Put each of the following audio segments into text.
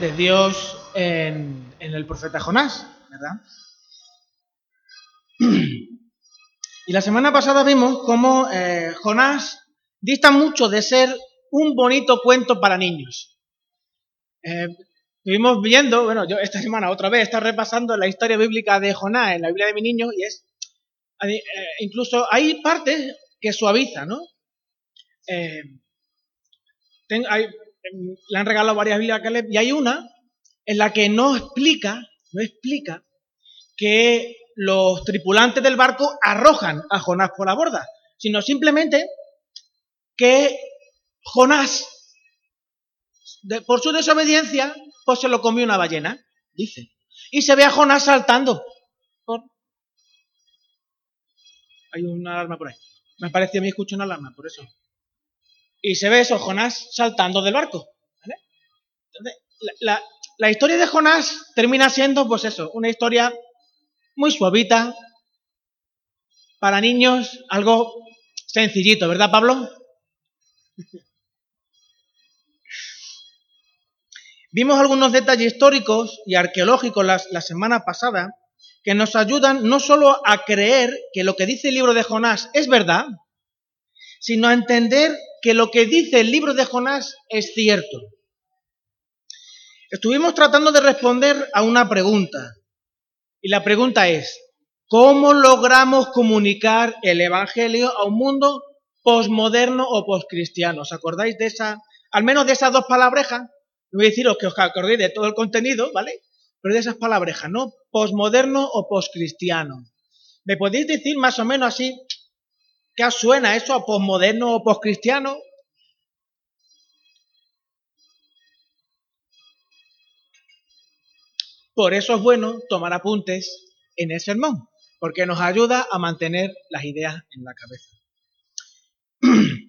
de Dios en, el profeta Jonás, ¿verdad? Y la semana pasada vimos cómo eh, Jonás dista mucho de ser un bonito cuento para niños. Eh, estuvimos viendo, bueno, yo esta semana otra vez está repasando la historia bíblica de Jonás en la Biblia de mi niño y es, eh, incluso hay partes que suavizan, ¿no? Eh, le han regalado varias Biblias a Caleb y hay una en la que no explica, no explica que los tripulantes del barco arrojan a Jonás por la borda, sino simplemente que Jonás, por su desobediencia, pues se lo comió una ballena, dice. Y se ve a Jonás saltando. Hay una alarma por ahí. Me parece a mí escucho una alarma, por eso. Y se ve eso, Jonás saltando del barco. la, historia de Jonás termina siendo, pues eso, una historia muy suavita, para niños, algo sencillito, ¿verdad, Pablo? Vimos algunos detalles históricos y arqueológicos la, la, semana pasada que nos ayudan no solo a creer que lo que dice el libro de Jonás es verdad, sino a entender que lo que dice el libro de Jonás es cierto. Estuvimos tratando de responder a una pregunta. Y la pregunta es, ¿cómo logramos comunicar el Evangelio a un mundo posmoderno o poscristiano? ¿Os acordáis de esa, al menos de esas dos palabrejas? No voy a deciros que os acordéis de todo el contenido, ¿vale? Pero de esas palabrejas, ¿no? Posmoderno o poscristiano. ¿Me podéis decir más o menos así qué suena eso a posmoderno o poscristiano? Por eso es bueno tomar apuntes en el sermón, porque nos ayuda a mantener las ideas en la cabeza.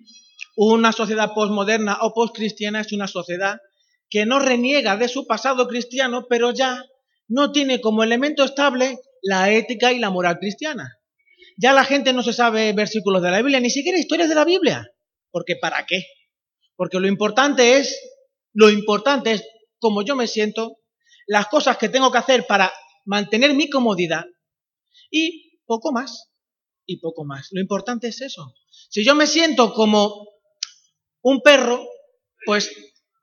Una sociedad postmoderna o postcristiana es una sociedad que no reniega de su pasado cristiano, pero ya no tiene como elemento estable la ética y la moral cristiana. Ya la gente no se sabe versículos de la Biblia, ni siquiera historias de la Biblia. Porque ¿para qué? Porque lo importante es, lo importante es cómo yo me siento las cosas que tengo que hacer para mantener mi comodidad y poco más, y poco más. Lo importante es eso. Si yo me siento como un perro, pues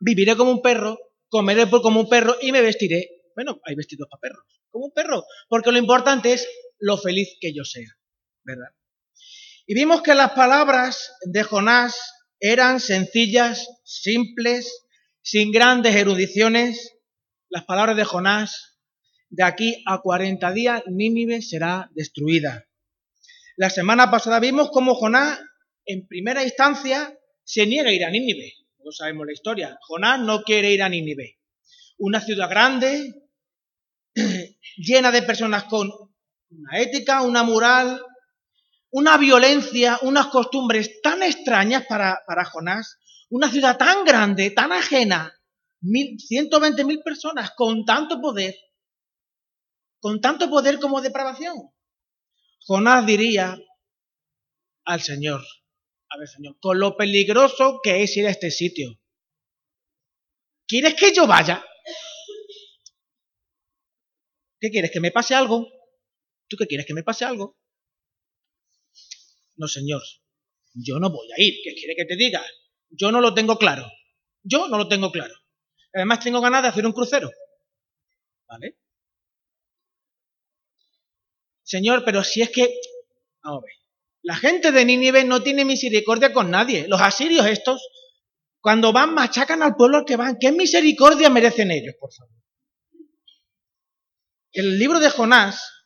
viviré como un perro, comeré como un perro y me vestiré. Bueno, hay vestidos para perros, como un perro, porque lo importante es lo feliz que yo sea, Y vimos que las palabras de Jonás eran sencillas, simples, sin grandes erudiciones, las palabras de Jonás, de aquí a 40 días Nínive será destruida. La semana pasada vimos cómo Jonás, en primera instancia, se niega a ir a Nínive. No sabemos la historia. Jonás no quiere ir a Nínive. Una ciudad grande, llena de personas con una ética, una moral, una violencia, unas costumbres tan extrañas para, para Jonás. Una ciudad tan grande, tan ajena 120 mil personas con tanto poder, con tanto poder como depravación. Jonás diría al Señor, a ver Señor, con lo peligroso que es ir a este sitio. ¿Quieres que yo vaya? ¿Qué quieres? ¿Que me pase algo? ¿Tú qué quieres? ¿Que me pase algo? No, Señor, yo no voy a ir. ¿Qué quiere que te diga? Yo no lo tengo claro. Yo no lo tengo claro. Además tengo ganas de hacer un crucero. ¿Vale? Señor, pero si es que... Vamos a ver. La gente de Nínive no tiene misericordia con nadie. Los asirios estos, cuando van, machacan al pueblo al que van. ¿Qué misericordia merecen ellos, por favor? El libro de Jonás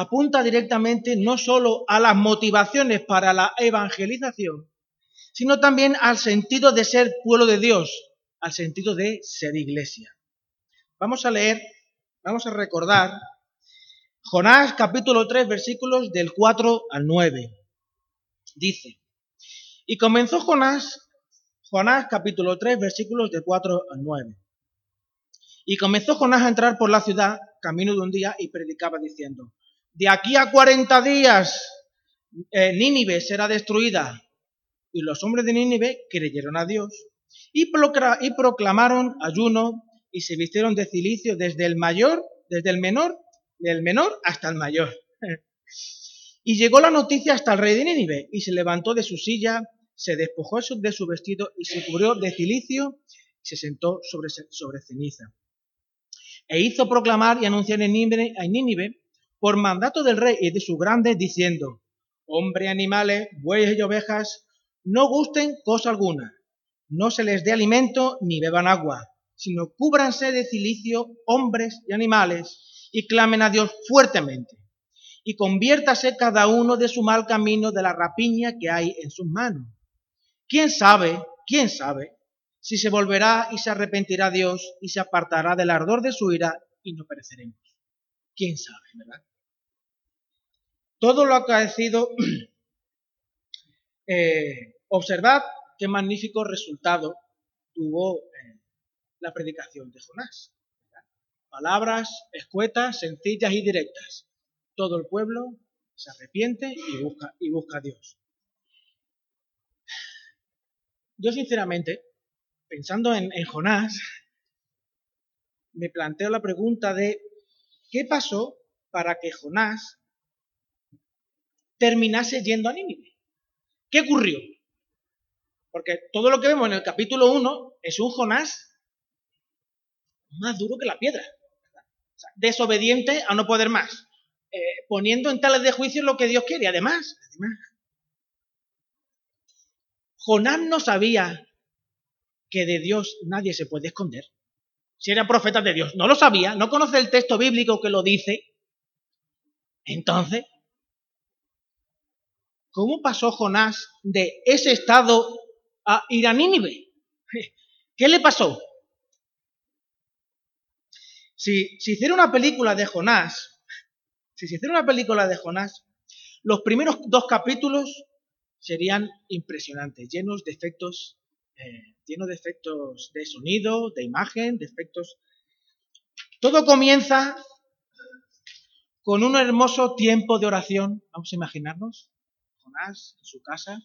apunta directamente no solo a las motivaciones para la evangelización, sino también al sentido de ser pueblo de Dios, al sentido de ser iglesia. Vamos a leer, vamos a recordar Jonás capítulo 3 versículos del 4 al 9. Dice, y comenzó Jonás, Jonás capítulo 3 versículos del 4 al 9. Y comenzó Jonás a entrar por la ciudad camino de un día y predicaba diciendo, de aquí a 40 días eh, Nínive será destruida. Y los hombres de Nínive creyeron a Dios y proclamaron ayuno y se vistieron de cilicio desde el mayor, desde el menor, del menor hasta el mayor. Y llegó la noticia hasta el rey de Nínive, y se levantó de su silla, se despojó de su vestido y se cubrió de cilicio y se sentó sobre, sobre ceniza. E hizo proclamar y anunciar en Nínive, por mandato del rey y de sus grandes, diciendo, hombre, animales, bueyes y ovejas, no gusten cosa alguna, no se les dé alimento ni beban agua, sino cúbranse de cilicio hombres y animales y clamen a Dios fuertemente y conviértase cada uno de su mal camino de la rapiña que hay en sus manos. ¿Quién sabe, quién sabe, si se volverá y se arrepentirá Dios y se apartará del ardor de su ira y no pereceremos? ¿Quién sabe, verdad? Todo lo acaecido, eh, observad qué magnífico resultado tuvo eh, la predicación de Jonás. Palabras escuetas, sencillas y directas todo el pueblo se arrepiente y busca, y busca a Dios. Yo sinceramente, pensando en, en Jonás, me planteo la pregunta de ¿qué pasó para que Jonás terminase yendo a Nínive? ¿Qué ocurrió? Porque todo lo que vemos en el capítulo 1 es un Jonás más duro que la piedra. desobediente a no poder más. Eh, poniendo en tales de juicio lo que Dios quiere. Además, además, Jonás no sabía que de Dios nadie se puede esconder. Si era profeta de Dios, no lo sabía, no conoce el texto bíblico que lo dice. Entonces, ¿cómo pasó Jonás de ese estado a ir a Nínive? ¿Qué le pasó? Si, hiciera una película de Jonás, si se hiciera una película de Jonás, los primeros dos capítulos serían impresionantes, llenos de efectos, eh, llenos de efectos de sonido, de imagen, de efectos. Todo comienza con un hermoso tiempo de oración. Vamos a imaginarnos. Jonás en su casa.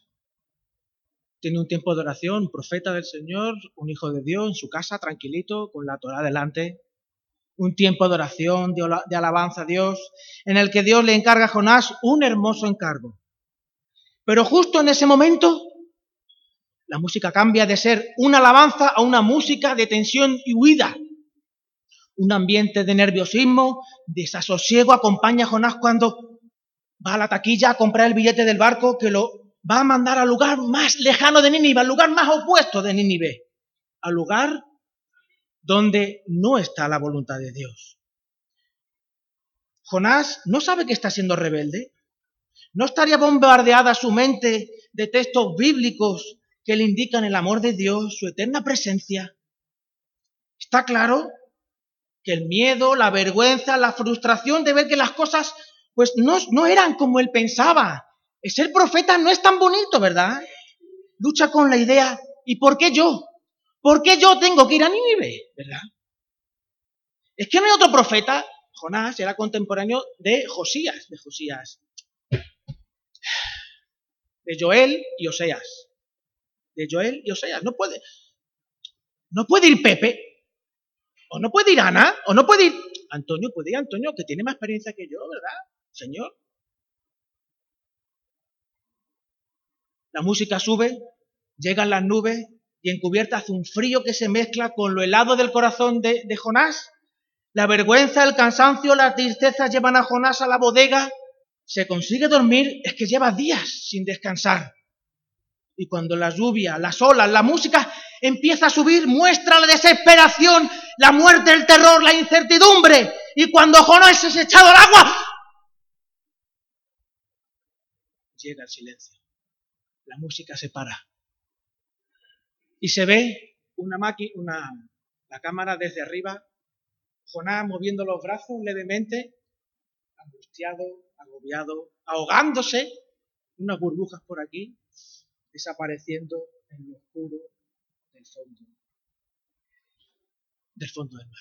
Tiene un tiempo de oración, profeta del Señor, un hijo de Dios en su casa, tranquilito, con la Torah delante un tiempo de oración, de alabanza a Dios, en el que Dios le encarga a Jonás un hermoso encargo. Pero justo en ese momento, la música cambia de ser una alabanza a una música de tensión y huida. Un ambiente de nerviosismo, desasosiego acompaña a Jonás cuando va a la taquilla a comprar el billete del barco que lo va a mandar al lugar más lejano de Nínive, al lugar más opuesto de Nínive, al lugar donde no está la voluntad de Dios. Jonás no sabe que está siendo rebelde. ¿No estaría bombardeada su mente de textos bíblicos que le indican el amor de Dios, su eterna presencia? Está claro que el miedo, la vergüenza, la frustración de ver que las cosas pues no, no eran como él pensaba. Ser profeta no es tan bonito, ¿verdad? Lucha con la idea, ¿y por qué yo? ¿Por qué yo tengo que ir a Nínive? ¿Verdad? Es que no hay otro profeta. Jonás era contemporáneo de Josías, de Josías. De Joel y Oseas. De Joel y Oseas. No puede. No puede ir Pepe. O no puede ir Ana. O no puede ir. Antonio, puede ir Antonio, que tiene más experiencia que yo, ¿verdad? Señor. La música sube, llegan las nubes, y encubierta hace un frío que se mezcla con lo helado del corazón de, Jonás. La vergüenza, el cansancio, la tristeza llevan a Jonás a la bodega. Se consigue dormir, es que lleva días sin descansar. Y cuando la lluvia, las olas, la música empieza a subir, muestra la desesperación, la muerte, el terror, la incertidumbre. Y cuando Jonás es echado al agua, llega el silencio. La música se para y se ve una máquina, una, la cámara desde arriba, Jonás moviendo los brazos levemente, angustiado, agobiado, ahogándose, unas burbujas por aquí, desapareciendo en lo oscuro del fondo, del fondo del mar.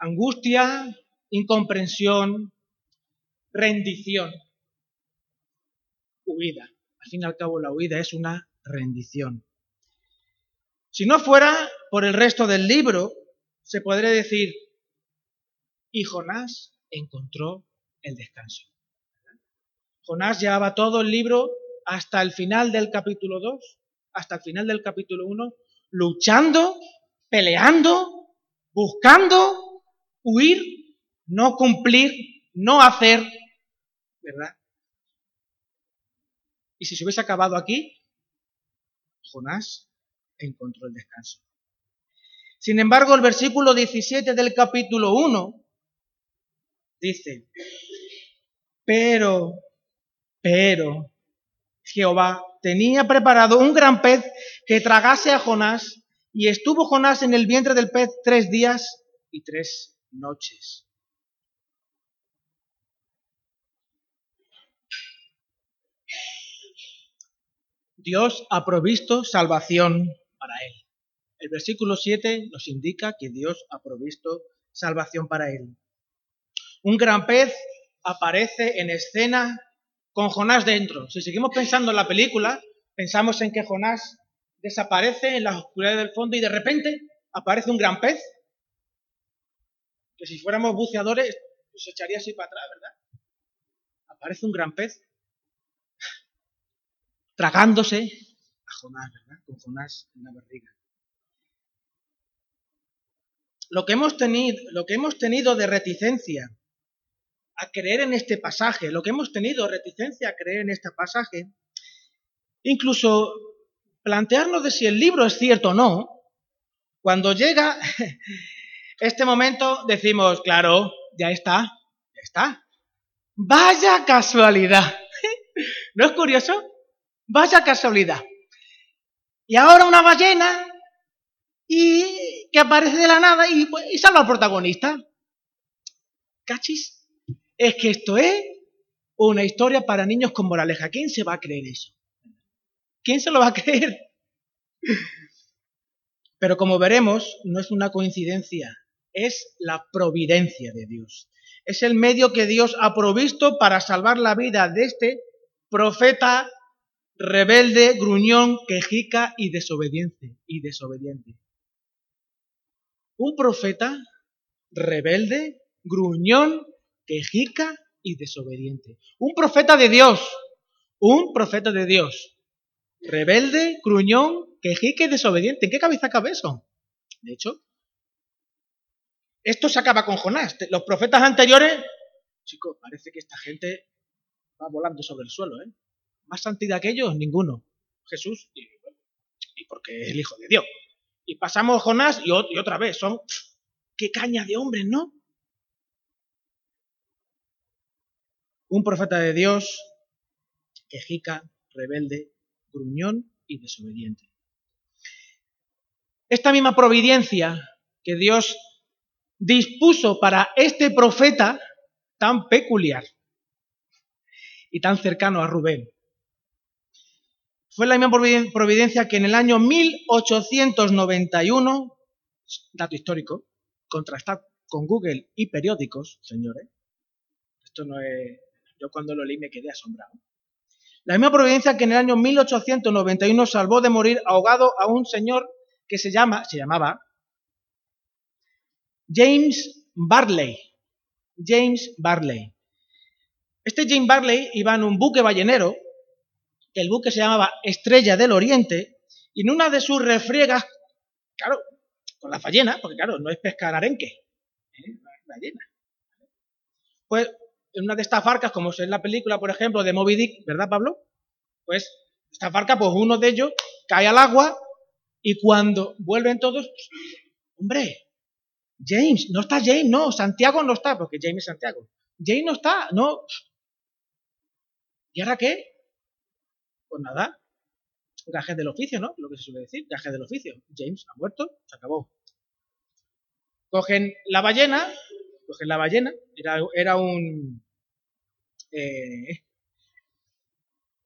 Angustia, incomprensión, rendición, huida. Al fin y al cabo, la huida es una rendición. Si no fuera por el resto del libro, se podría decir, y Jonás encontró el descanso. Jonás llevaba todo el libro hasta el final del capítulo 2, hasta el final del capítulo 1, luchando, peleando, buscando huir, no cumplir, no hacer, ¿verdad? Y si se hubiese acabado aquí, Jonás encontró el descanso. Sin embargo, el versículo 17 del capítulo 1 dice, pero, pero, Jehová tenía preparado un gran pez que tragase a Jonás, y estuvo Jonás en el vientre del pez tres días y tres noches. Dios ha provisto salvación para él. El versículo 7 nos indica que Dios ha provisto salvación para él. Un gran pez aparece en escena con Jonás dentro. Si seguimos pensando en la película, pensamos en que Jonás desaparece en la oscuridad del fondo y de repente aparece un gran pez que si fuéramos buceadores se echaría así para atrás, ¿verdad? Aparece un gran pez tragándose a Jonás, ¿verdad? Con Jonás en la barriga. Lo que hemos tenido, de reticencia a creer en este pasaje, lo que hemos tenido reticencia a creer en este pasaje, incluso plantearnos de si el libro es cierto o no, cuando llega este momento decimos, claro, ya está, ya está. Vaya casualidad. ¿No es curioso? Vaya casualidad. Y ahora una ballena y que aparece de la nada y, pues, y salva al protagonista. ¿Cachis? Es que esto es una historia para niños con moraleja. ¿Quién se va a creer eso? ¿Quién se lo va a creer? Pero como veremos, no es una coincidencia, es la providencia de Dios. Es el medio que Dios ha provisto para salvar la vida de este profeta rebelde, gruñón, quejica y desobediente. Y desobediente. Un profeta rebelde, gruñón, quejica y desobediente. Un profeta de Dios. Un profeta de Dios. Rebelde, gruñón, quejica y desobediente. ¿En qué cabeza cabe eso? De hecho, esto se acaba con Jonás. Los profetas anteriores, chicos, parece que esta gente va volando sobre el suelo, ¿eh? Más santidad que ellos, ninguno. Jesús, y, porque es el Hijo de Dios. Y pasamos Jonás y, otra vez, son, qué caña de hombres, ¿no? Un profeta de Dios, quejica, rebelde, gruñón y desobediente. Esta misma providencia que Dios dispuso para este profeta tan peculiar y tan cercano a Rubén, fue la misma providencia que en el año 1891, dato histórico, contrastado con Google y periódicos, señores, esto no es, yo cuando lo leí me quedé asombrado. La misma providencia que en el año 1891 salvó de morir ahogado a un señor que se llama, se llamaba James Barley. James Barley. Este James Barley iba en un buque ballenero el buque se llamaba Estrella del Oriente, y en una de sus refriegas, claro, con la ballena, porque claro, no es pescar arenque, ¿eh? ballena. Pues en una de estas barcas, como es la película, por ejemplo, de Moby Dick, ¿verdad, Pablo? Pues esta barca, pues uno de ellos cae al agua y cuando vuelven todos, hombre, James, no está James, no, Santiago no está, porque James es Santiago. James no está, no. ¿Y ahora qué? Pues nada, gajes del oficio, ¿no? Lo que se suele decir, gajes del oficio. James ha muerto, se acabó. Cogen la ballena, cogen la ballena, era, era un... Eh,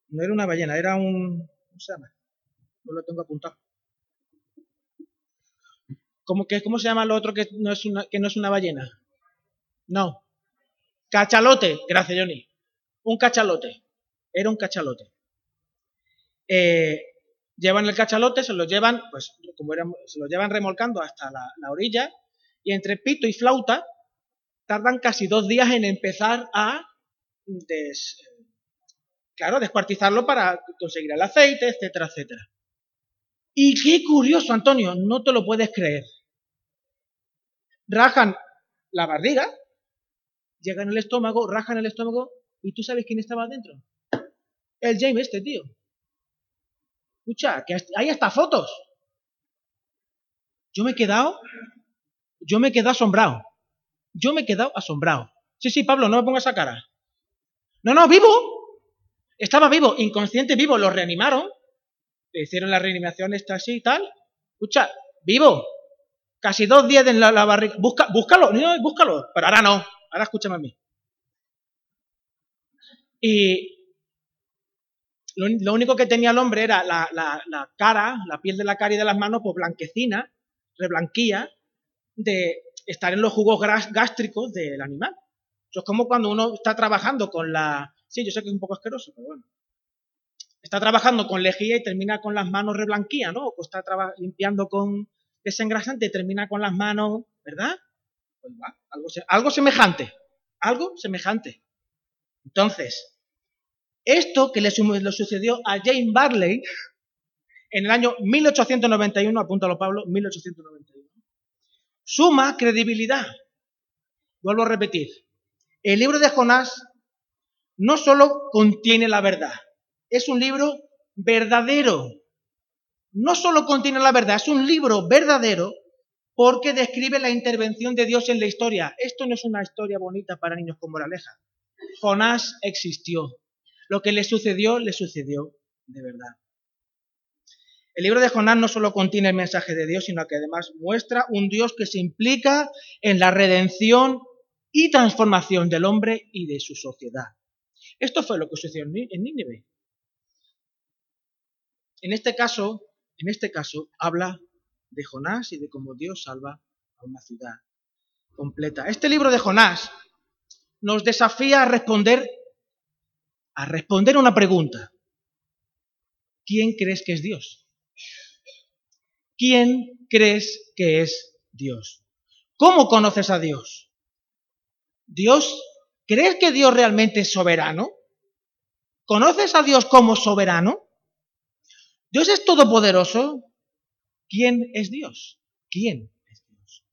no era una ballena, era un... ¿Cómo se llama? No lo tengo apuntado. ¿Cómo, que, ¿Cómo se llama lo otro que no, es una, que no es una ballena? No. Cachalote, gracias Johnny. Un cachalote. Era un cachalote. Eh, llevan el cachalote, se lo llevan, pues, como se lo llevan remolcando hasta la, orilla, y entre pito y flauta tardan casi dos días en empezar a claro, descuartizarlo para conseguir el aceite, etcétera, etcétera. Y qué curioso, Antonio, no te lo puedes creer. Rajan la barriga, llegan al estómago, rajan el estómago, y tú sabes quién estaba adentro. El James, este tío. Escucha, que hay hasta fotos. Yo me he quedado, yo me he quedado asombrado. Yo me he quedado asombrado. Sí, sí, Pablo, no me pongas esa cara. No, no, vivo. Estaba vivo, inconsciente vivo, lo reanimaron. Le hicieron la reanimación esta así y tal. Escucha, vivo. Casi dos días en la, barriga. Busca, búscalo, no, búscalo. Pero ahora no. Ahora escúchame a mí. Y lo, único que tenía el hombre era la, cara, la piel de la cara y de las manos, pues blanquecina, reblanquía, de estar en los jugos gástricos del animal. Eso es como cuando uno está trabajando con la... Sí, yo sé que es un poco asqueroso, pero bueno. Está trabajando con lejía y termina con las manos reblanquía, ¿no? O está limpiando con desengrasante y termina con las manos, ¿verdad? Pues algo, algo semejante. Algo semejante. Entonces, esto que le, sucedió a Jane Barley en el año 1891, apúntalo Pablo, 1891, suma credibilidad. Vuelvo a repetir, el libro de Jonás no solo contiene la verdad, es un libro verdadero. No solo contiene la verdad, es un libro verdadero porque describe la intervención de Dios en la historia. Esto no es una historia bonita para niños con moraleja. Jonás existió. Lo que le sucedió, le sucedió de verdad. El libro de Jonás no solo contiene el mensaje de Dios, sino que además muestra un Dios que se implica en la redención y transformación del hombre y de su sociedad. Esto fue lo que sucedió en Nínive. En este caso, en este caso, habla de Jonás y de cómo Dios salva a una ciudad completa. Este libro de Jonás nos desafía a responder a responder una pregunta. ¿Quién crees que es Dios? ¿Quién crees que es Dios? ¿Cómo conoces a Dios? Dios, ¿crees que Dios realmente es soberano? ¿Conoces a Dios como soberano? ¿Dios es todopoderoso? ¿Quién es Dios? ¿Quién es Dios?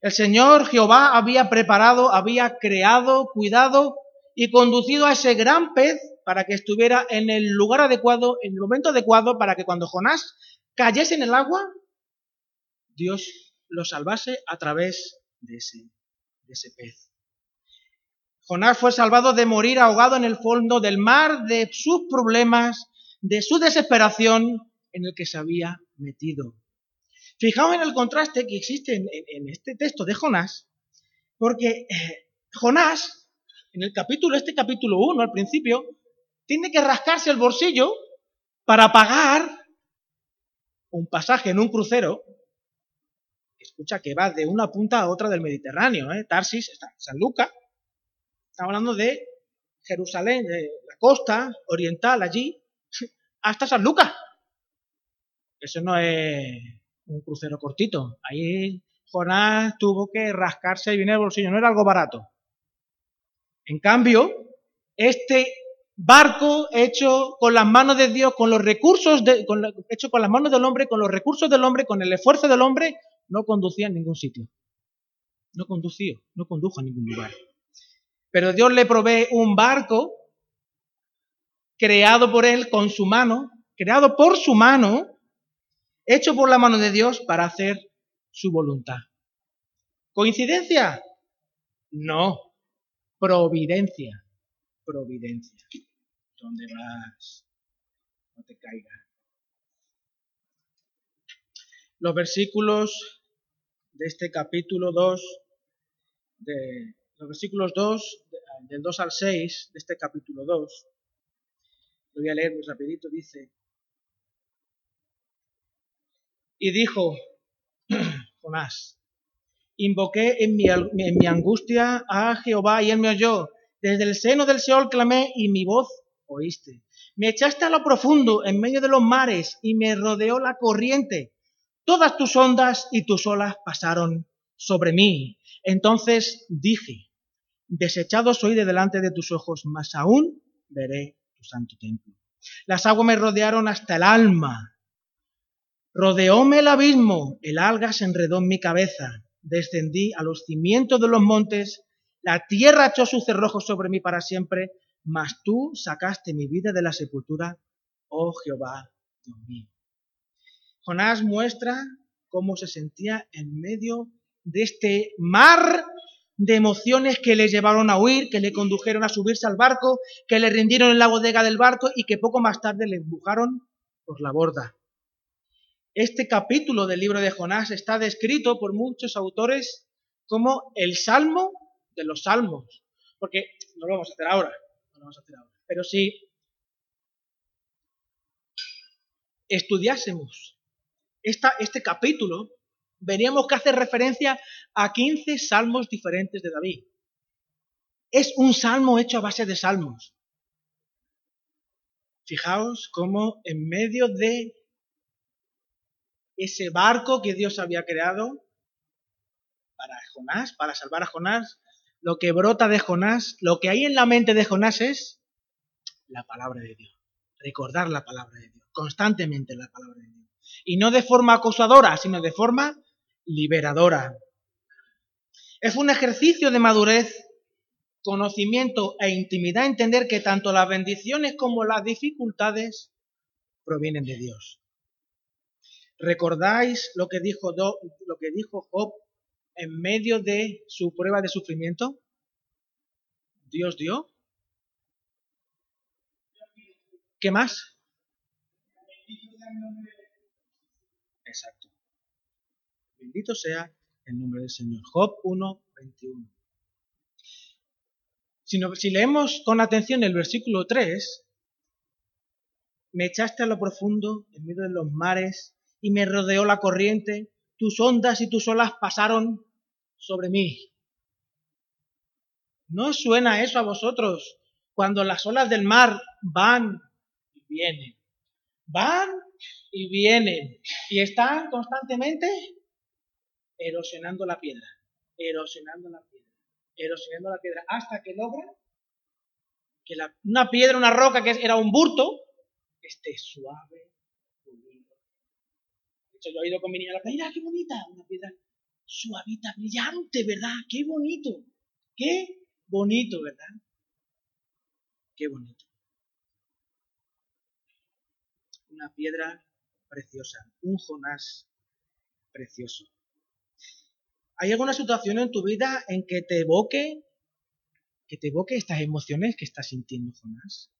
El Señor Jehová había preparado, había creado, cuidado y conducido a ese gran pez para que estuviera en el lugar adecuado, en el momento adecuado, para que cuando Jonás cayese en el agua, Dios lo salvase a través de ese, de ese pez. Jonás fue salvado de morir ahogado en el fondo del mar, de sus problemas, de su desesperación en el que se había metido. Fijaos en el contraste que existe en, este texto de Jonás, porque eh, Jonás, en el capítulo, este capítulo 1 al principio, tiene que rascarse el bolsillo para pagar un pasaje en un crucero, escucha que va de una punta a otra del Mediterráneo, ¿eh? Tarsis, está San Lucas, Estamos hablando de Jerusalén, de la costa oriental allí, hasta San Lucas. Eso no es un crucero cortito. Ahí Jonás tuvo que rascarse y viene el bolsillo, no era algo barato. En cambio, este barco hecho con las manos de Dios, con los recursos, de, hecho con las manos del hombre, con los recursos del hombre, con el esfuerzo del hombre, no conducía a ningún sitio. No conducía, no condujo a ningún lugar. Pero Dios le provee un barco creado por él con su mano, creado por su mano, hecho por la mano de Dios para hacer su voluntad. ¿Coincidencia? No. Providencia. Providencia. ¿Dónde vas? No te caigas. Los versículos de este capítulo 2 de los versículos 2, del 2 al 6 de este capítulo 2, lo voy a leer muy rapidito, dice, y dijo Jonás, invoqué en mi, en mi angustia a Jehová y él me oyó, desde el seno del Seol clamé y mi voz oíste. Me echaste a lo profundo, en medio de los mares, y me rodeó la corriente. Todas tus ondas y tus olas pasaron sobre mí. Entonces dije, desechado soy de delante de tus ojos, mas aún veré tu santo templo. Las aguas me rodearon hasta el alma. Rodeóme el abismo, el alga se enredó en mi cabeza. Descendí a los cimientos de los montes, la tierra echó sus cerrojos sobre mí para siempre, mas tú sacaste mi vida de la sepultura, oh Jehová, Dios mío. Jonás muestra cómo se sentía en medio de este mar de emociones que le llevaron a huir, que le condujeron a subirse al barco, que le rindieron en la bodega del barco y que poco más tarde le empujaron por la borda. Este capítulo del libro de Jonás está descrito por muchos autores como el salmo de los salmos, porque no lo vamos a hacer ahora, no lo vamos a hacer ahora, pero si estudiásemos esta, este capítulo, veríamos que hace referencia a 15 salmos diferentes de David. Es un salmo hecho a base de salmos. Fijaos cómo en medio de ese barco que Dios había creado para Jonás, para salvar a Jonás, lo que brota de Jonás, lo que hay en la mente de Jonás es la palabra de Dios. Recordar la palabra de Dios, constantemente la palabra de Dios. Y no de forma acosadora, sino de forma liberadora. Es un ejercicio de madurez, conocimiento e intimidad entender que tanto las bendiciones como las dificultades provienen de Dios. ¿Recordáis lo que dijo, lo que dijo Job en medio de su prueba de sufrimiento? Dios dio. ¿Qué más? Exacto. Bendito sea el nombre del Señor. Job 1, 21. Si, si leemos con atención el versículo 3, me echaste a lo profundo, en medio de los mares, y me rodeó la corriente, tus ondas y tus olas pasaron sobre mí. ¿No suena eso a vosotros cuando las olas del mar van y vienen? Van y vienen y están constantemente erosionando la piedra, erosionando la piedra, erosionando la piedra, hasta que logra que una piedra, una roca que era un burto, esté suave, yo he ido con mi niña a la playa, qué bonita, una piedra suavita, brillante, ¿verdad? Qué bonito, qué bonito, ¿verdad? Qué bonito. Una piedra preciosa, un Jonás precioso. ¿Hay alguna situación en tu vida en que te evoque, que te evoque estas emociones que estás sintiendo, Jonás?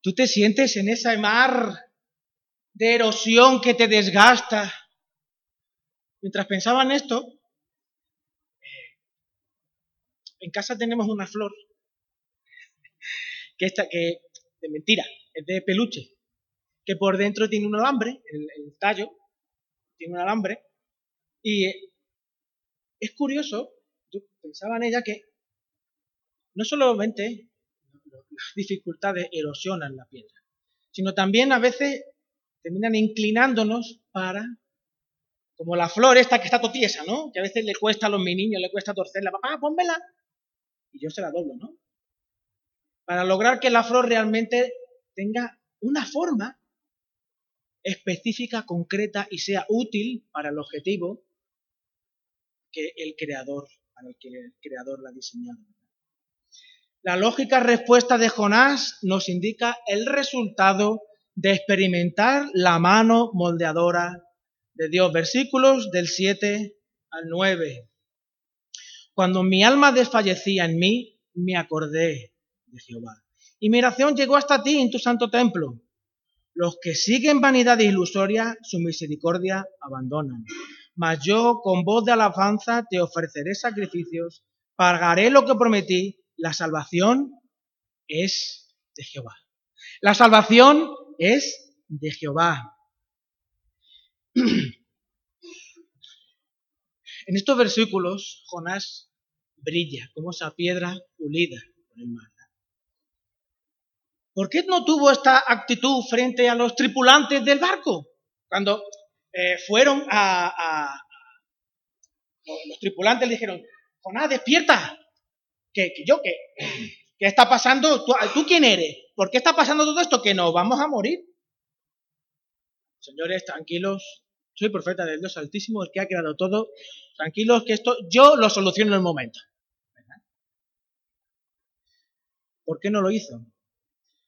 Tú te sientes en esa mar de erosión que te desgasta. Mientras pensaba en esto, eh, en casa tenemos una flor que, está, que de mentira, es de peluche, que por dentro tiene un alambre, el tallo tiene un alambre, y es curioso, yo pensaba en ella que no solamente las dificultades erosionan la piedra, sino también a veces terminan inclinándonos para, como la flor esta que está totiesa, ¿no? Que a veces le cuesta a los mi niños, le cuesta torcerla, papá, pónmela, y yo se la doblo, ¿no? Para lograr que la flor realmente tenga una forma específica, concreta y sea útil para el objetivo que el creador, para el que el creador la ha diseñado. La lógica respuesta de Jonás nos indica el resultado de experimentar la mano moldeadora de Dios. Versículos del 7 al 9. Cuando mi alma desfallecía en mí, me acordé de Jehová. Y mi oración llegó hasta ti en tu santo templo. Los que siguen vanidad ilusoria, su misericordia abandonan mas yo con voz de alabanza te ofreceré sacrificios, pagaré lo que prometí, la salvación es de Jehová. La salvación es de Jehová. En estos versículos, Jonás brilla como esa piedra pulida por el mar. ¿Por qué no tuvo esta actitud frente a los tripulantes del barco? Cuando eh, fueron a, Los tripulantes le dijeron, Jonás, despierta. ¿Qué, yo qué? ¿Qué está pasando? ¿Tú, quién eres? ¿Por qué está pasando todo esto? Que nos vamos a morir. Señores, tranquilos. Soy profeta del Dios Altísimo, el que ha creado todo. Tranquilos que esto yo lo soluciono en el momento. ¿Por qué no lo hizo?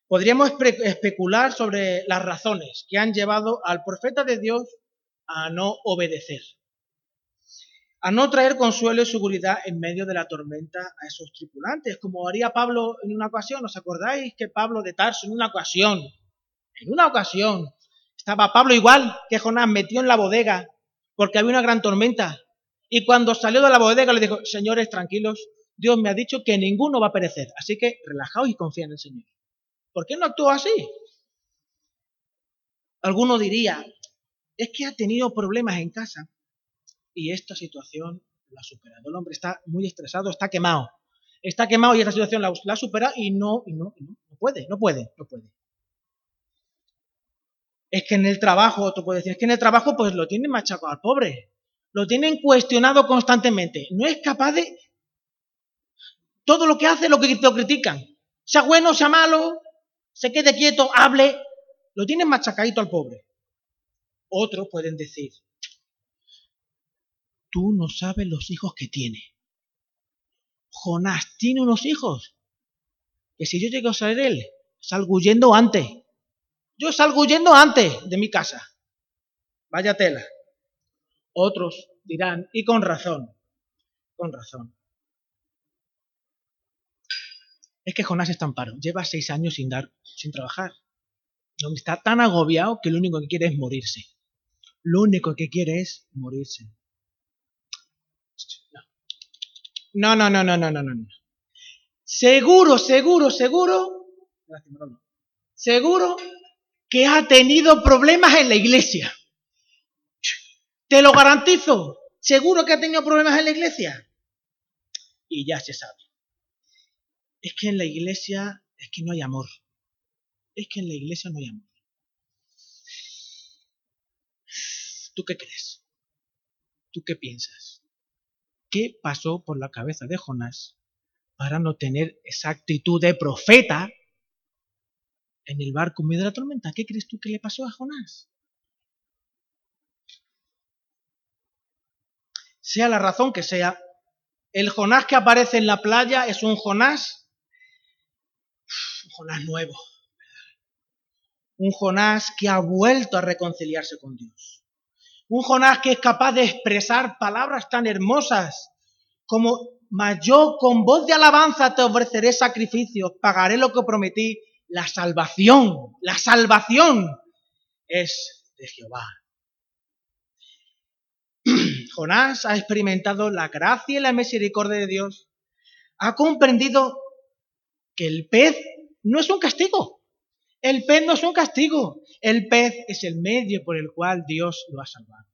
Podríamos especular sobre las razones que han llevado al profeta de Dios a no obedecer, a no traer consuelo y seguridad en medio de la tormenta a esos tripulantes, como haría Pablo en una ocasión. ¿Os acordáis que Pablo de Tarso en una ocasión, en una ocasión, estaba Pablo igual que Jonás metió en la bodega porque había una gran tormenta? Y cuando salió de la bodega le dijo, señores, tranquilos, Dios me ha dicho que ninguno va a perecer, así que relajaos y confía en el Señor. ¿Por qué no actúa así? Alguno diría, es que ha tenido problemas en casa y esta situación la ha superado. El hombre está muy estresado, está quemado. Está quemado y esta situación la, ha superado y no, y no, y no, no puede, no puede, no puede. Es que en el trabajo, tú puedes decir, es que en el trabajo pues lo tienen machacado al pobre. Lo tienen cuestionado constantemente. No es capaz de... Todo lo que hace lo que lo critican. Sea bueno, sea malo, se quede quieto, hable, lo tienen machacadito al pobre. Otros pueden decir, tú no sabes los hijos que tiene. Jonás tiene unos hijos que si yo llego a ser él, salgo huyendo antes. Yo salgo huyendo antes de mi casa. Vaya tela. Otros dirán, y con razón, con razón. Es que Jonás está en paro. Lleva seis años sin dar, sin trabajar. Está tan agobiado que lo único que quiere es morirse. Lo único que quiere es morirse. No, no, no, no, no, no, no. Seguro, seguro, seguro, seguro que ha tenido problemas en la iglesia. Te lo garantizo. Seguro que ha tenido problemas en la iglesia. Y ya se sabe es que en la iglesia es que no hay amor. Es que en la iglesia no hay amor. ¿Tú qué crees? ¿Tú qué piensas? ¿Qué pasó por la cabeza de Jonás para no tener esa actitud de profeta en el barco medio de la tormenta? ¿Qué crees tú que le pasó a Jonás? Sea la razón que sea, el Jonás que aparece en la playa es un Jonás un Jonás nuevo. Un Jonás que ha vuelto a reconciliarse con Dios. Un Jonás que es capaz de expresar palabras tan hermosas como, mas yo con voz de alabanza te ofreceré sacrificios, pagaré lo que prometí. La salvación, la salvación es de Jehová. Jonás ha experimentado la gracia y la misericordia de Dios. Ha comprendido que el pez no es un castigo. El pez no es un castigo. El pez es el medio por el cual Dios lo ha salvado.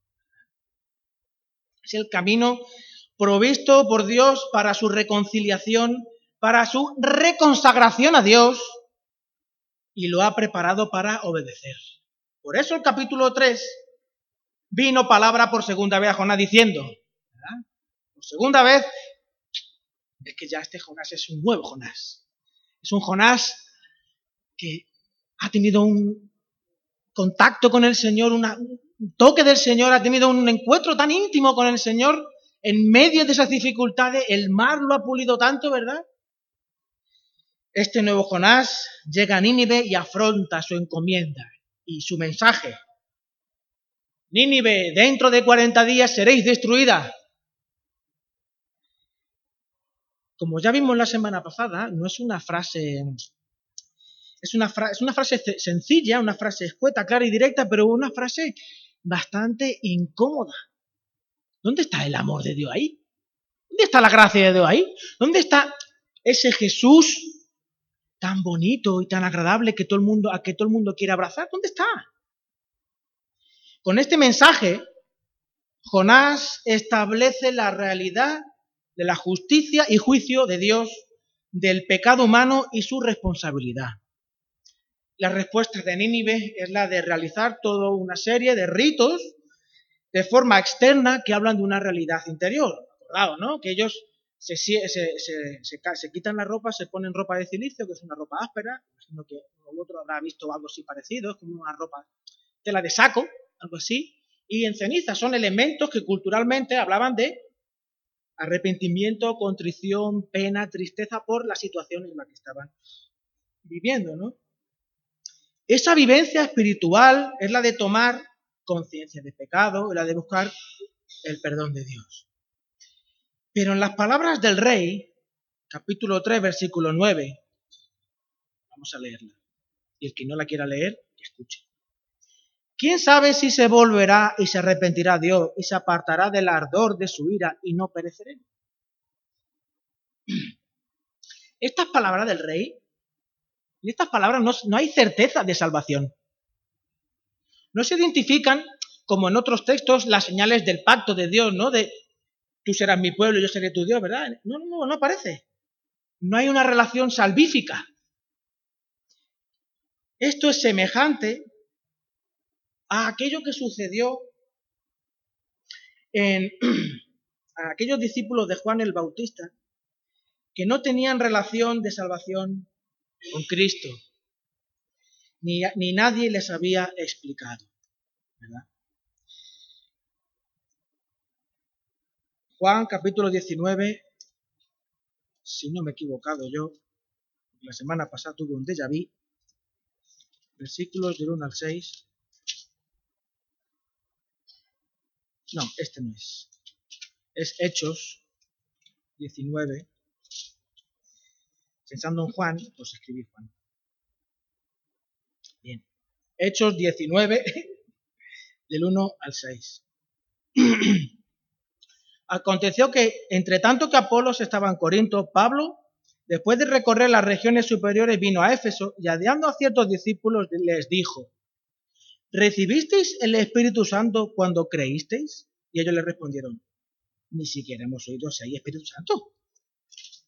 Es el camino provisto por Dios para su reconciliación, para su reconsagración a Dios y lo ha preparado para obedecer. Por eso el capítulo 3 vino palabra por segunda vez a Jonás diciendo, por segunda vez, es que ya este Jonás es un nuevo Jonás. Es un Jonás que ha tenido un contacto con el Señor, un toque del Señor, ha tenido un encuentro tan íntimo con el Señor en medio de esas dificultades. El mar lo ha pulido tanto, ¿verdad? Este nuevo Jonás llega a Nínive y afronta su encomienda y su mensaje. Nínive, dentro de 40 días seréis destruida. como ya vimos la semana pasada, no es una frase. Es una, es una frase sencilla, una frase escueta, clara y directa, pero una frase bastante incómoda. ¿Dónde está el amor de Dios ahí? ¿Dónde está la gracia de Dios ahí? ¿Dónde está ese Jesús tan bonito y tan agradable que todo el mundo, a que todo el mundo quiere abrazar? ¿Dónde está? Con este mensaje, Jonás establece la realidad de la justicia y juicio de Dios, del pecado humano y su responsabilidad. La respuesta de Nínive es la de realizar toda una serie de ritos de forma externa que hablan de una realidad interior. Acordado, ¿no? Que ellos se, se, se, se, quitan la ropa, se ponen ropa de silicio, que es una ropa áspera, imagino que otro habrá visto algo así parecido, como una ropa tela de saco, algo así, y en ceniza son elementos que culturalmente hablaban de arrepentimiento, contrición, pena, tristeza por la situación en la que estaban viviendo, ¿no? Esa vivencia espiritual es la de tomar conciencia de pecado, la de buscar el perdón de Dios. Pero en las palabras del rey, capítulo 3, versículo 9, vamos a leerla. Y el que no la quiera leer, que escuche. ¿Quién sabe si se volverá y se arrepentirá Dios y se apartará del ardor de su ira y no pereceremos? Estas palabras del rey, en estas palabras no, hay certeza de salvación. No se identifican, como en otros textos, las señales del pacto de Dios, ¿no? De tú serás mi pueblo yo seré tu Dios, ¿verdad? No, no, no, no aparece. No hay una relación salvífica. Esto es semejante a aquello que sucedió en a aquellos discípulos de Juan el Bautista que no tenían relación de salvación con Cristo, ni, ni nadie les había explicado. ¿verdad? Juan capítulo 19, si no me he equivocado yo, la semana pasada tuve un déjà vu, versículos del 1 al 6. No, este no es. Es Hechos 19. Pensando en Juan, pues escribí Juan. Bien. Hechos 19, del 1 al 6. Aconteció que, entre tanto que Apolos estaba en Corinto, Pablo, después de recorrer las regiones superiores, vino a Éfeso y, adeando a ciertos discípulos, les dijo, ¿recibisteis el Espíritu Santo cuando creísteis? Y ellos le respondieron, ni siquiera hemos oído si hay Espíritu Santo.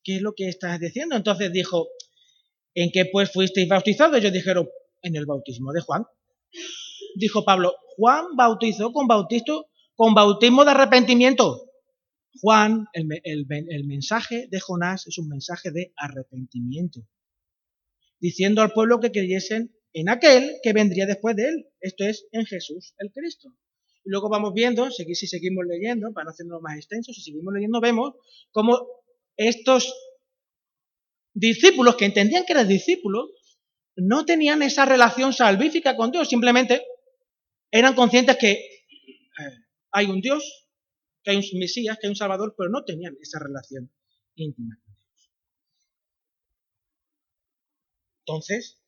¿Qué es lo que estás diciendo? Entonces dijo, ¿en qué pues fuisteis bautizados? Ellos dijeron, en el bautismo de Juan. Dijo Pablo, Juan bautizó con bautismo, con bautismo de arrepentimiento. Juan, el, mensaje de Jonás es un mensaje de arrepentimiento, diciendo al pueblo que creyesen en aquel que vendría después de él, esto es, en Jesús el Cristo. Luego vamos viendo, si seguimos leyendo, para no más extenso, si seguimos leyendo, vemos cómo estos discípulos que entendían que eran discípulos, no tenían esa relación salvífica con Dios, simplemente eran conscientes que eh, hay un Dios, que hay un Mesías, que hay un Salvador, pero no tenían esa relación íntima con Dios. Entonces,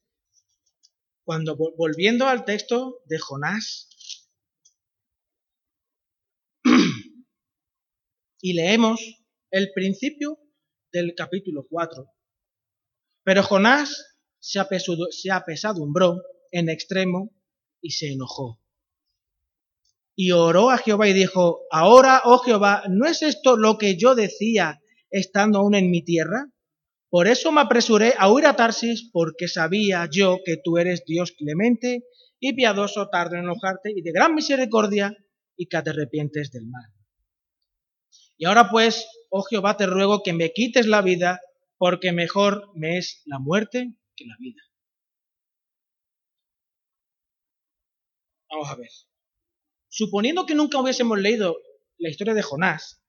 cuando volviendo al texto de Jonás, y leemos el principio del capítulo 4. Pero Jonás se, se apesadumbró en extremo y se enojó y oró a Jehová y dijo, ahora, oh Jehová, ¿no es esto lo que yo decía estando aún en mi tierra? Por eso me apresuré a huir a Tarsis, porque sabía yo que tú eres Dios clemente y piadoso, tarde en enojarte y de gran misericordia, y que te arrepientes del mal. Y ahora pues, oh Jehová, te ruego que me quites la vida, porque mejor me es la muerte que la vida. Vamos a ver. Suponiendo que nunca hubiésemos leído la historia de Jonás,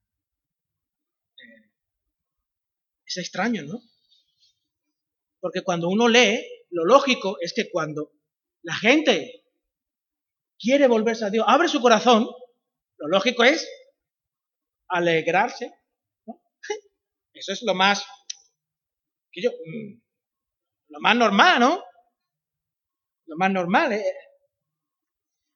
eh, es extraño, ¿no? Porque cuando uno lee, lo lógico es que cuando la gente quiere volverse a Dios, abre su corazón, lo lógico es alegrarse. Eso es lo más, mm, lo más normal, ¿no? Lo más normal. ¿eh?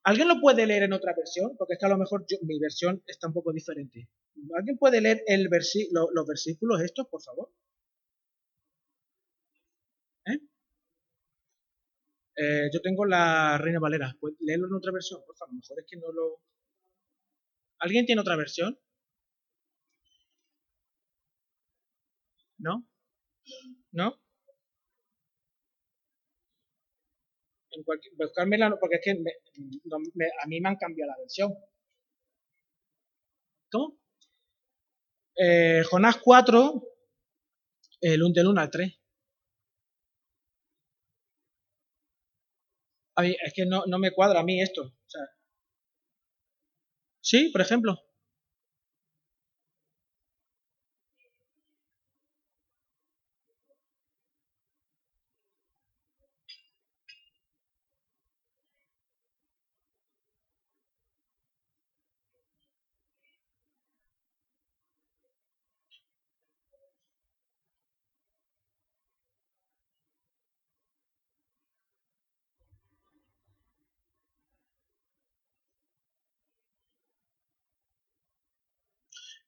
¿Alguien lo puede leer en otra versión? Porque es que a lo mejor mi versión está un poco diferente. ¿Alguien puede leer el los versículos estos, por favor? ¿Eh? ¿Eh? yo tengo la Reina Valera. ¿Puedes leerlo en otra versión? Por favor, mejor es que no lo... ¿Alguien tiene otra versión? ¿No? ¿No? En cualquier, buscármela, porque es que a mí me han cambiado la versión. ¿Cómo? Eh, Jonás 4, el 1 del 1 al 3. A mí, es que no, no me cuadra a mí esto. O sea, sí, por ejemplo.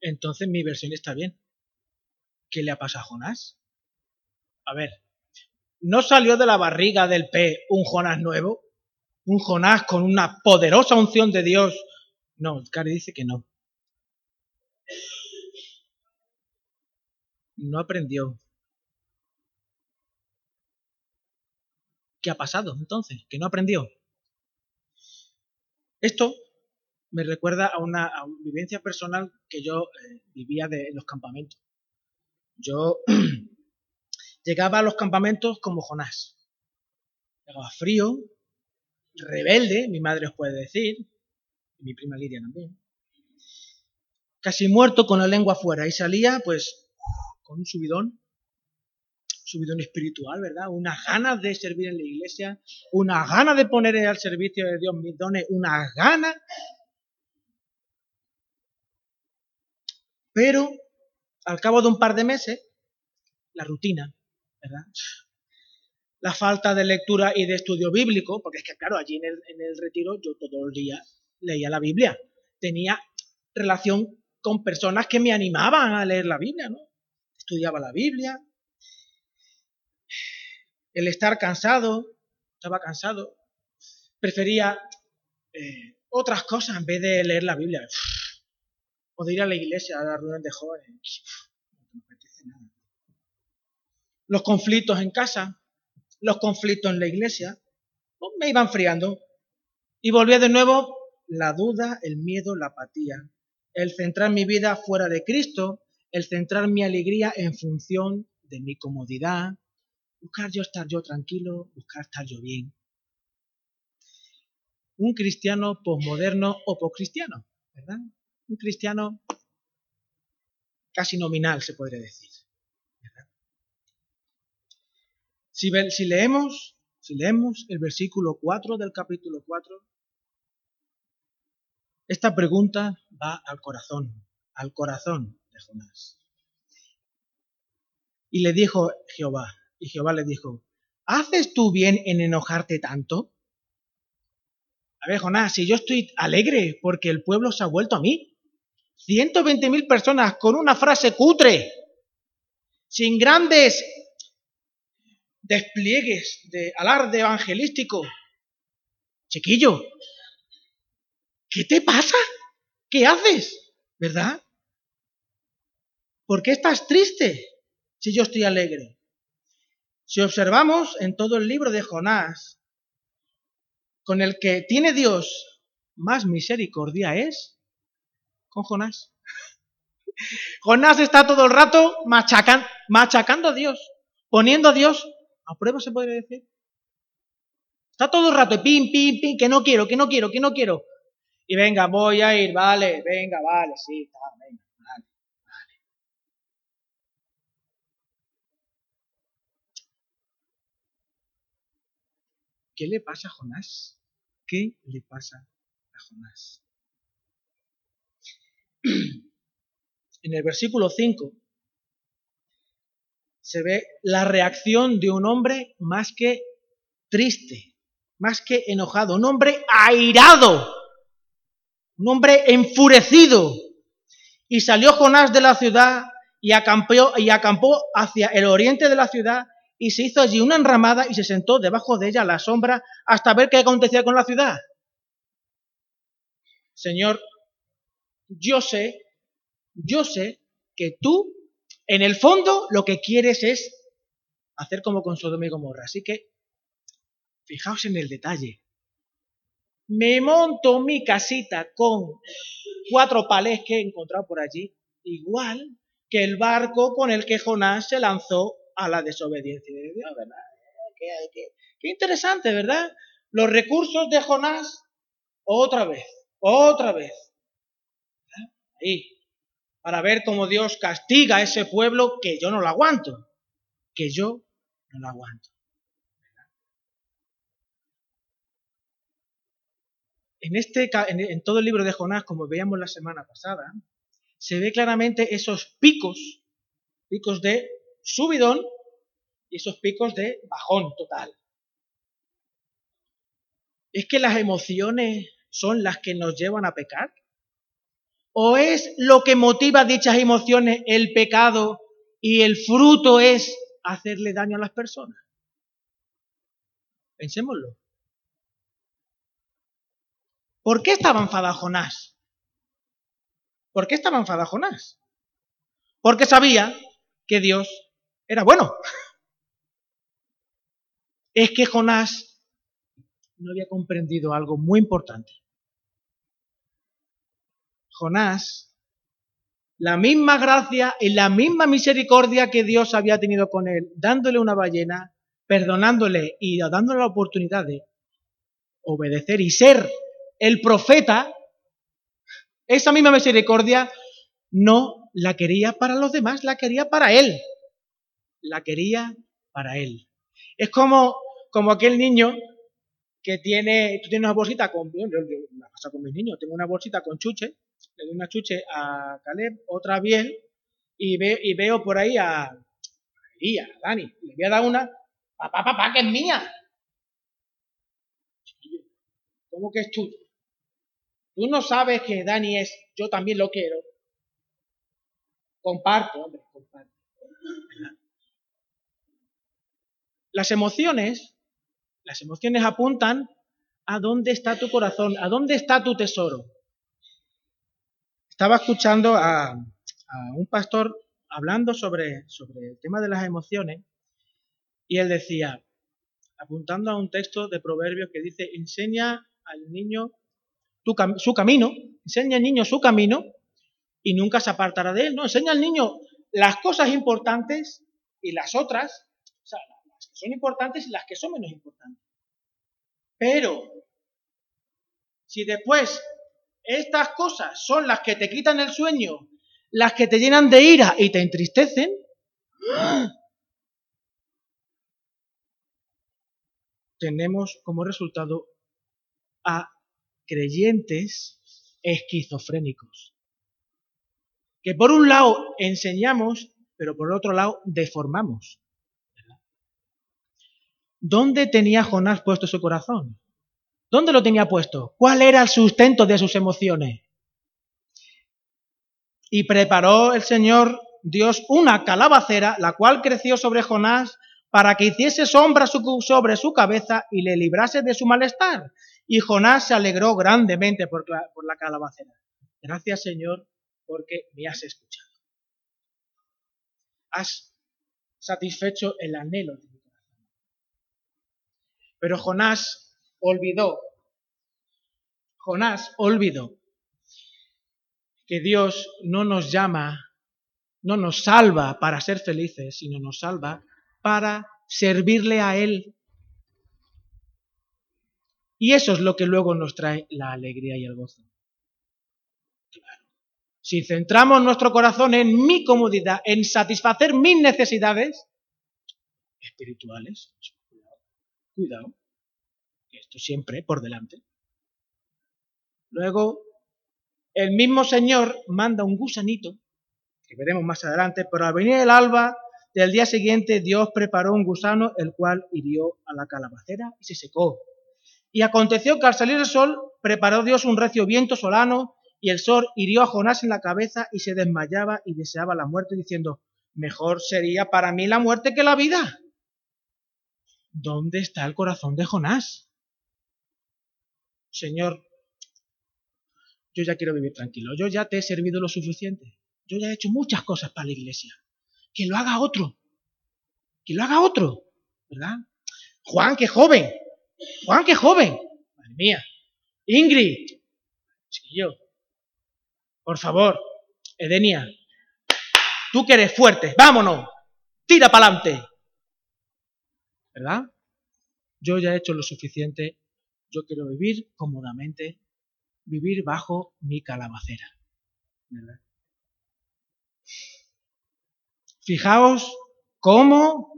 Entonces mi versión está bien. ¿Qué le ha pasado a Jonás? A ver, ¿no salió de la barriga del P un Jonás nuevo? ¿Un Jonás con una poderosa unción de Dios? No, Cari dice que no. No aprendió. ¿Qué ha pasado entonces? ¿Que no aprendió? Esto me recuerda a una, vivencia personal que yo eh, vivía de, en los campamentos. Yo llegaba a los campamentos como Jonás. Llegaba frío, rebelde, mi madre os puede decir, y mi prima Lidia también. Casi muerto con la lengua afuera y salía pues con un subidón, subidón espiritual, ¿verdad? Unas ganas de servir en la iglesia, una gana de poner al servicio de Dios mis dones, una gana Pero al cabo de un par de meses, la rutina, ¿verdad? La falta de lectura y de estudio bíblico, porque es que, claro, allí en el, retiro yo todo el día leía la Biblia. Tenía relación con personas que me animaban a leer la Biblia, ¿no? Estudiaba la Biblia. El estar cansado, estaba cansado. Prefería eh, otras cosas en vez de leer la Biblia o de ir a la iglesia a la reunión de jóvenes. No me apetece nada. Los conflictos en casa, los conflictos en la iglesia, pues me iban friando. Y volvía de nuevo la duda, el miedo, la apatía. El centrar mi vida fuera de Cristo, el centrar mi alegría en función de mi comodidad, buscar yo estar yo tranquilo, buscar estar yo bien. Un cristiano posmoderno o poscristiano, ¿verdad? Un cristiano casi nominal, se podría decir. Si, leemos, si leemos el versículo 4 del capítulo 4, esta pregunta va al corazón, al corazón de Jonás. Y le dijo Jehová, y Jehová le dijo, ¿haces tú bien en enojarte tanto? A ver, Jonás, si yo estoy alegre porque el pueblo se ha vuelto a mí, 120.000 personas con una frase cutre, sin grandes despliegues de alarde evangelístico. Chiquillo, ¿qué te pasa? ¿Qué haces? ¿Verdad? ¿Por qué estás triste si yo estoy alegre? Si observamos en todo el libro de Jonás, con el que tiene Dios más misericordia es con Jonás. Jonás está todo el rato machacando a Dios, poniendo a Dios a prueba, se podría decir. Está todo el rato, pim, pim, pim, que no quiero, que no quiero, que no quiero. Y venga, voy a ir, vale, venga, vale, sí, está, venga, vale, vale. ¿Qué le pasa a Jonás? ¿Qué le pasa a Jonás? en el versículo 5 se ve la reacción de un hombre más que triste, más que enojado, un hombre airado, un hombre enfurecido. Y salió Jonás de la ciudad y acampó, y acampó hacia el oriente de la ciudad y se hizo allí una enramada y se sentó debajo de ella a la sombra hasta ver qué acontecía con la ciudad. Señor, yo sé, yo sé que tú, en el fondo, lo que quieres es hacer como con Sodoma y Gomorra. Así que Fijaos en el detalle. Me monto mi casita con cuatro palés que he encontrado por allí, igual que el barco con el que Jonás se lanzó a la desobediencia de Dios, ¿verdad? Qué, interesante, ¿verdad? Los recursos de Jonás, otra vez, otra vez. Para ver cómo Dios castiga a ese pueblo que yo no lo aguanto, que yo no lo aguanto. En, este, en todo el libro de Jonás, como veíamos la semana pasada, se ve claramente esos picos, picos de subidón y esos picos de bajón total. ¿Es que las emociones son las que nos llevan a pecar? ¿O es lo que motiva dichas emociones el pecado y el fruto es hacerle daño a las personas? Pensémoslo. ¿Por qué estaba enfadado Jonás? ¿Por qué estaba enfadado Jonás? Porque sabía que Dios era bueno. Es que Jonás no había comprendido algo muy importante. Jonás, la misma gracia y la misma misericordia que Dios había tenido con él, dándole una ballena, perdonándole y dándole la oportunidad de obedecer y ser el profeta, esa misma misericordia no la quería para los demás, la quería para él. La quería para él. Es como, como aquel niño que tiene, tú tienes una bolsita con, yo, yo, con mis niños, tengo una bolsita con chuche, le doy una chuche a Caleb, otra bien, y, ve, y veo por ahí a, a Dani, le voy a dar una, papá, papá, que es mía. ¿Cómo que es tuya? Tú no sabes que Dani es, yo también lo quiero. Comparte, hombre, comparte. Las emociones, las emociones apuntan a dónde está tu corazón, a dónde está tu tesoro. Estaba escuchando a, un pastor hablando sobre, sobre el tema de las emociones y él decía, apuntando a un texto de Proverbios que dice, enseña al niño su camino, enseña al niño su camino y nunca se apartará de él, ¿no? Enseña al niño las cosas importantes y las otras, o sea, las que son importantes y las que son menos importantes. Pero, si después estas cosas son las que te quitan el sueño, las que te llenan de ira y te entristecen, tenemos como resultado a creyentes esquizofrénicos. Que por un lado enseñamos, pero por otro lado deformamos. ¿Dónde tenía Jonás puesto su corazón? ¿Dónde lo tenía puesto? ¿Cuál era el sustento de sus emociones? Y preparó el Señor Dios una calabacera, la cual creció sobre Jonás para que hiciese sombra sobre su cabeza y le librase de su malestar. Y Jonás se alegró grandemente por la, calabacera. Gracias Señor porque me has escuchado. Has satisfecho el anhelo de mi corazón. Pero Jonás olvidó, Jonás olvidó que Dios no nos llama, no nos salva para ser felices, sino nos salva para servirle a Él y eso es lo que luego nos trae la alegría y el gozo. Claro. Si centramos nuestro corazón en mi comodidad, en satisfacer mis necesidades espirituales, cuidado, esto siempre por delante. Luego, el mismo Señor manda un gusanito, que veremos más adelante, pero al venir el alba del día siguiente Dios preparó un gusano, el cual hirió a la calabacera y se secó. Y aconteció que al salir el sol, preparó Dios un recio viento solano, y el sol hirió a Jonás en la cabeza y se desmayaba y deseaba la muerte, diciendo, mejor sería para mí la muerte que la vida. ¿Dónde está el corazón de Jonás? Señor, yo ya quiero vivir tranquilo, yo ya te he servido lo suficiente, yo ya he hecho muchas cosas para la iglesia. Que lo haga otro, que lo haga otro, ¿verdad? Juan, que joven, Juan, qué joven. Madre mía. Ingrid. Chiquillo. Por favor. Edenia. Tú que eres fuerte. Vámonos. Tira para adelante. ¿Verdad? Yo ya he hecho lo suficiente. Yo quiero vivir cómodamente. Vivir bajo mi calabacera. Fijaos cómo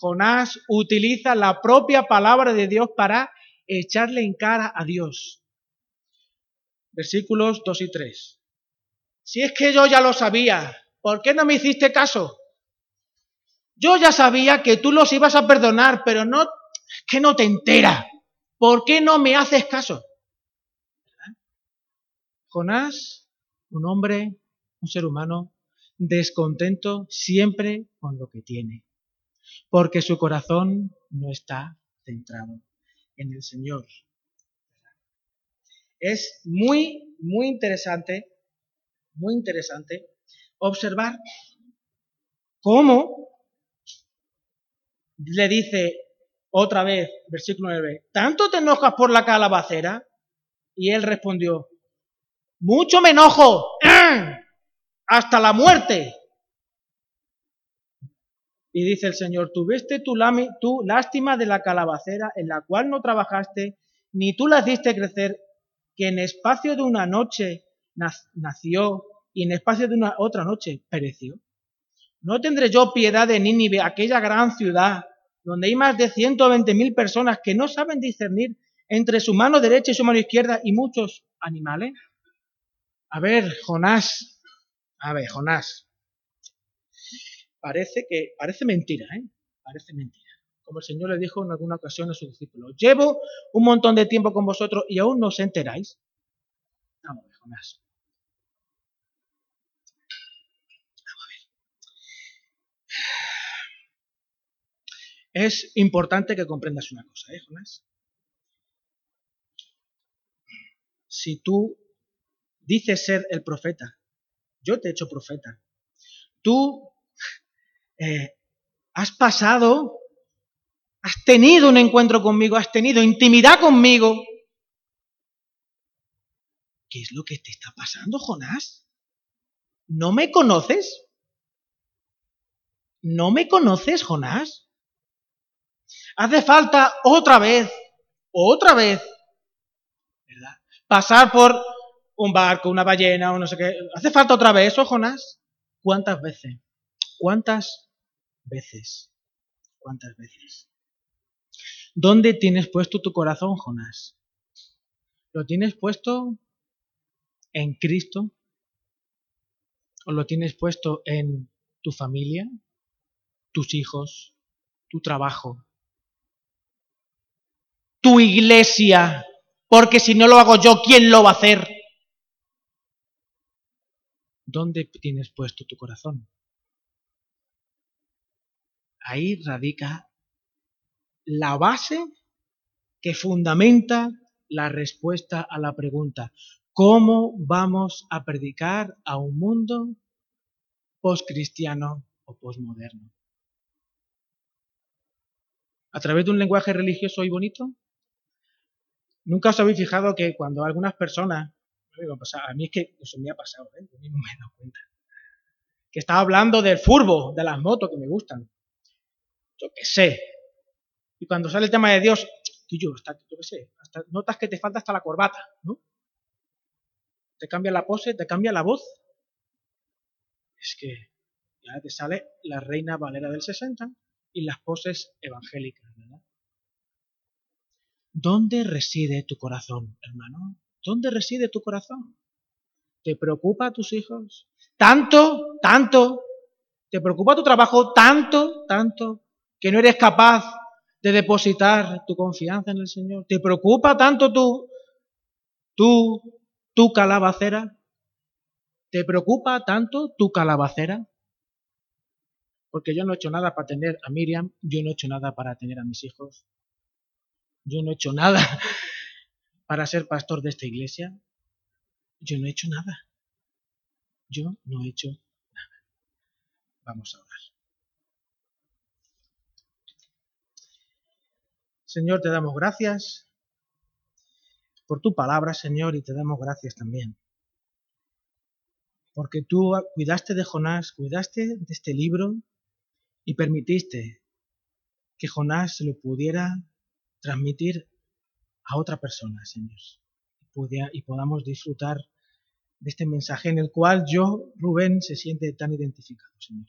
Jonás utiliza la propia palabra de Dios para echarle en cara a Dios. Versículos 2 y 3. Si es que yo ya lo sabía, ¿por qué no me hiciste caso? Yo ya sabía que tú los ibas a perdonar, pero no, que no te entera. ¿Por qué no me haces caso? Jonás, un hombre, un ser humano, descontento siempre con lo que tiene, porque su corazón no está centrado en el Señor. Es muy, muy interesante, muy interesante observar cómo le dice otra vez, versículo 9, ¿tanto te enojas por la calabacera? Y él respondió, mucho me enojo, hasta la muerte. Y dice el Señor, tuviste tu, tu lástima de la calabacera en la cual no trabajaste, ni tú la hiciste crecer, que en espacio de una noche nació y en espacio de una otra noche pereció. ¿No tendré yo piedad de Nínive, aquella gran ciudad, donde hay más de 120 mil personas que no saben discernir entre su mano derecha y su mano izquierda y muchos animales? A ver, Jonás, a ver, Jonás, parece que, parece mentira, ¿eh? Parece mentira. Como el Señor le dijo en alguna ocasión a sus discípulos, llevo un montón de tiempo con vosotros y aún no os enteráis. Vamos Jonás. Vamos a ver. Es importante que comprendas una cosa, ¿eh, Jonás? Si tú dices ser el profeta, yo te he hecho profeta. Tú eh, has pasado, has tenido un encuentro conmigo, has tenido intimidad conmigo. ¿Qué es lo que te está pasando, Jonás? ¿No me conoces? ¿No me conoces, Jonás? Hace falta otra vez, otra vez, ¿verdad? Pasar por un barco, una ballena o no sé qué. ¿Hace falta otra vez eso, Jonás? ¿Cuántas veces? ¿Cuántas veces? ¿Cuántas veces? ¿Dónde tienes puesto tu corazón, Jonás? ¿Lo tienes puesto en Cristo? ¿O lo tienes puesto en tu familia, tus hijos, tu trabajo, tu iglesia? Porque si no lo hago yo, ¿quién lo va a hacer? ¿Dónde tienes puesto tu corazón? Ahí radica la base que fundamenta la respuesta a la pregunta, ¿cómo vamos a predicar a un mundo postcristiano o postmoderno? ¿A través de un lenguaje religioso y bonito? ¿Nunca os habéis fijado que cuando algunas personas a mí es que eso me ha pasado, ¿eh? Yo me he dado cuenta. Que estaba hablando del furbo, de las motos que me gustan. Yo qué sé. Y cuando sale el tema de Dios, yo, hasta, yo qué sé, hasta, notas que te falta hasta la corbata, ¿no? Te cambia la pose, te cambia la voz. Es que ya te sale la reina Valera del 60 y las poses evangélicas, ¿verdad? ¿Dónde reside tu corazón, hermano? ¿Dónde reside tu corazón? ¿Te preocupa a tus hijos? ¿Tanto, tanto? ¿Te preocupa tu trabajo tanto, tanto, que no eres capaz de depositar tu confianza en el Señor? ¿Te preocupa tanto tu, tu, tu calabacera? ¿Te preocupa tanto tu calabacera? Porque yo no he hecho nada para tener a Miriam, yo no he hecho nada para tener a mis hijos, yo no he hecho nada para ser pastor de esta iglesia? Yo no he hecho nada. Yo no he hecho nada. Vamos a orar. Señor, te damos gracias por tu palabra, Señor, y te damos gracias también. Porque tú cuidaste de Jonás, cuidaste de este libro y permitiste que Jonás se lo pudiera transmitir a otra persona, Señor. Y podamos disfrutar de este mensaje en el cual yo, Rubén, se siente tan identificado, Señor.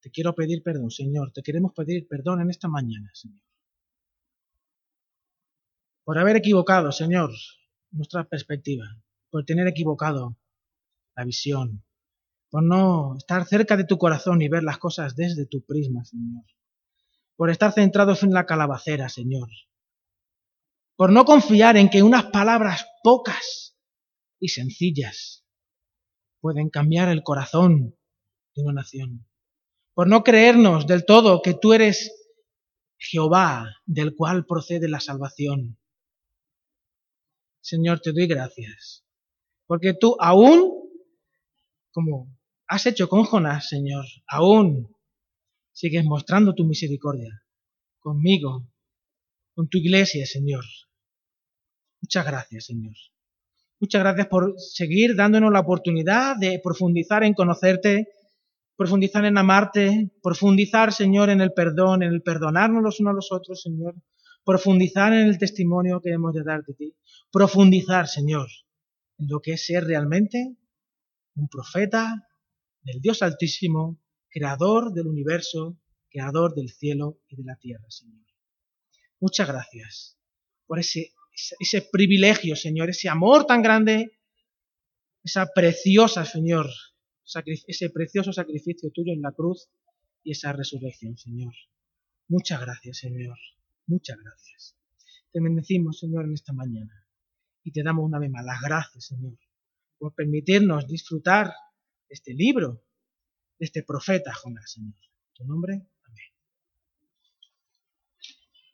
Te quiero pedir perdón, Señor. Te queremos pedir perdón en esta mañana, Señor. Por haber equivocado, Señor, nuestra perspectiva. Por tener equivocado la visión. Por no estar cerca de tu corazón y ver las cosas desde tu prisma, Señor. Por estar centrados en la calabacera, Señor por no confiar en que unas palabras pocas y sencillas pueden cambiar el corazón de una nación, por no creernos del todo que tú eres Jehová del cual procede la salvación. Señor, te doy gracias, porque tú aún, como has hecho con Jonás, Señor, aún sigues mostrando tu misericordia conmigo, con tu iglesia, Señor. Muchas gracias, Señor. Muchas gracias por seguir dándonos la oportunidad de profundizar en conocerte, profundizar en amarte, profundizar, Señor, en el perdón, en el perdonarnos los unos a los otros, Señor, profundizar en el testimonio que hemos de dar de ti, profundizar, Señor, en lo que es ser realmente un profeta del Dios Altísimo, creador del universo, creador del cielo y de la tierra, Señor. Muchas gracias por ese ese privilegio, Señor, ese amor tan grande, esa preciosa, Señor, ese precioso sacrificio tuyo en la cruz y esa resurrección, Señor. Muchas gracias, Señor. Muchas gracias. Te bendecimos, Señor, en esta mañana. Y te damos una vez más las gracias, Señor, por permitirnos disfrutar este libro, este profeta Jonás, Señor. tu nombre